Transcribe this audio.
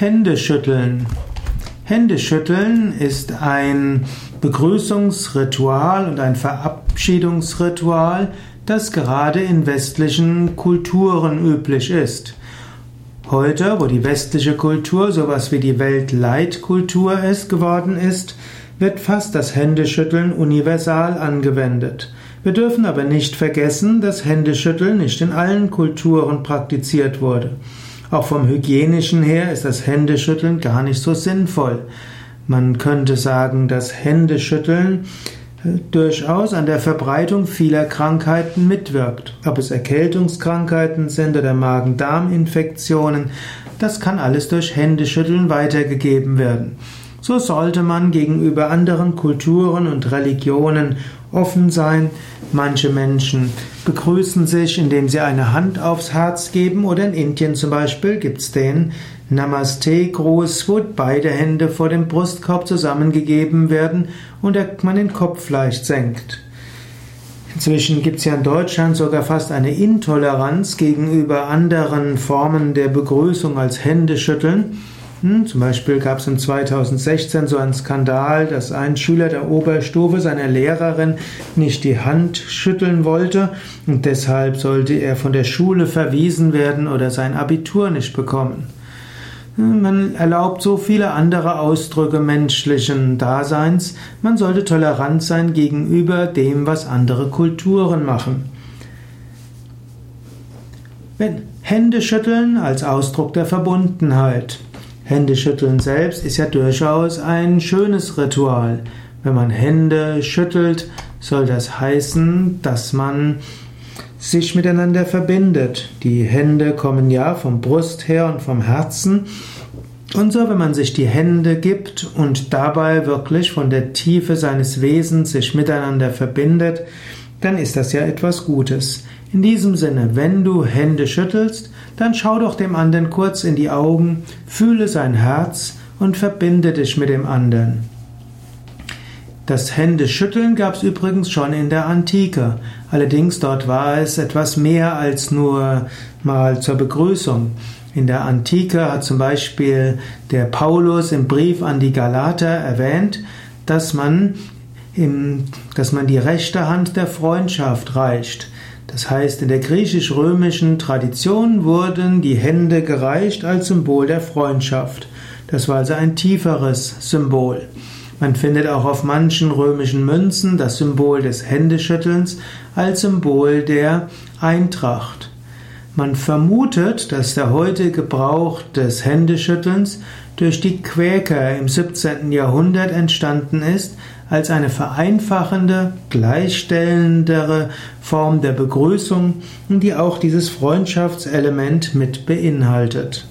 Händeschütteln. Händeschütteln ist ein Begrüßungsritual und ein Verabschiedungsritual, das gerade in westlichen Kulturen üblich ist. Heute, wo die westliche Kultur sowas wie die Weltleitkultur ist, geworden ist, wird fast das Händeschütteln universal angewendet. Wir dürfen aber nicht vergessen, dass Händeschütteln nicht in allen Kulturen praktiziert wurde. Auch vom hygienischen her ist das Händeschütteln gar nicht so sinnvoll. Man könnte sagen, dass Händeschütteln äh, durchaus an der Verbreitung vieler Krankheiten mitwirkt. Ob es Erkältungskrankheiten sind oder Magen-Darm-Infektionen, das kann alles durch Händeschütteln weitergegeben werden. So sollte man gegenüber anderen Kulturen und Religionen offen sein. Manche Menschen begrüßen sich, indem sie eine Hand aufs Herz geben oder in Indien zum Beispiel gibt es den Namaste-Gruß, wo beide Hände vor dem Brustkorb zusammengegeben werden und man den Kopf leicht senkt. Inzwischen gibt es ja in Deutschland sogar fast eine Intoleranz gegenüber anderen Formen der Begrüßung als Händeschütteln. Hm, zum Beispiel gab es im 2016 so einen Skandal, dass ein Schüler der Oberstufe seiner Lehrerin nicht die Hand schütteln wollte und deshalb sollte er von der Schule verwiesen werden oder sein Abitur nicht bekommen. Hm, man erlaubt so viele andere Ausdrücke menschlichen Daseins. Man sollte tolerant sein gegenüber dem, was andere Kulturen machen. Wenn Händeschütteln als Ausdruck der Verbundenheit. Händeschütteln selbst ist ja durchaus ein schönes Ritual. Wenn man Hände schüttelt, soll das heißen, dass man sich miteinander verbindet. Die Hände kommen ja vom Brust her und vom Herzen. Und so, wenn man sich die Hände gibt und dabei wirklich von der Tiefe seines Wesens sich miteinander verbindet, dann ist das ja etwas Gutes. In diesem Sinne, wenn du Hände schüttelst, dann schau doch dem anderen kurz in die Augen, fühle sein Herz und verbinde dich mit dem anderen. Das Händeschütteln gab es übrigens schon in der Antike. Allerdings dort war es etwas mehr als nur mal zur Begrüßung. In der Antike hat zum Beispiel der Paulus im Brief an die Galater erwähnt, dass man, dass man die rechte Hand der Freundschaft reicht. Das heißt, in der griechisch-römischen Tradition wurden die Hände gereicht als Symbol der Freundschaft. Das war also ein tieferes Symbol. Man findet auch auf manchen römischen Münzen das Symbol des Händeschüttelns als Symbol der Eintracht. Man vermutet, dass der heutige Gebrauch des Händeschüttelns durch die Quäker im 17. Jahrhundert entstanden ist, als eine vereinfachende, gleichstellendere Form der Begrüßung, die auch dieses Freundschaftselement mit beinhaltet.